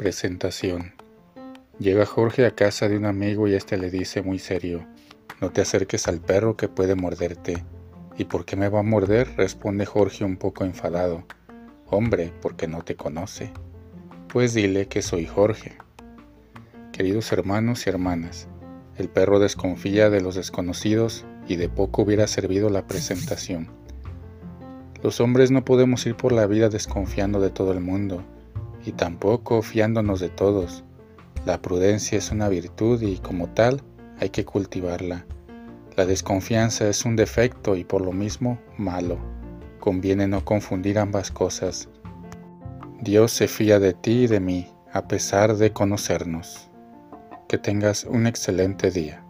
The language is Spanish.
Presentación. Llega Jorge a casa de un amigo y éste le dice muy serio, no te acerques al perro que puede morderte. ¿Y por qué me va a morder? responde Jorge un poco enfadado. Hombre, porque no te conoce. Pues dile que soy Jorge. Queridos hermanos y hermanas, el perro desconfía de los desconocidos y de poco hubiera servido la presentación. Los hombres no podemos ir por la vida desconfiando de todo el mundo y tampoco fiándonos de todos. La prudencia es una virtud y como tal hay que cultivarla. La desconfianza es un defecto y por lo mismo malo. Conviene no confundir ambas cosas. Dios se fía de ti y de mí, a pesar de conocernos. Que tengas un excelente día.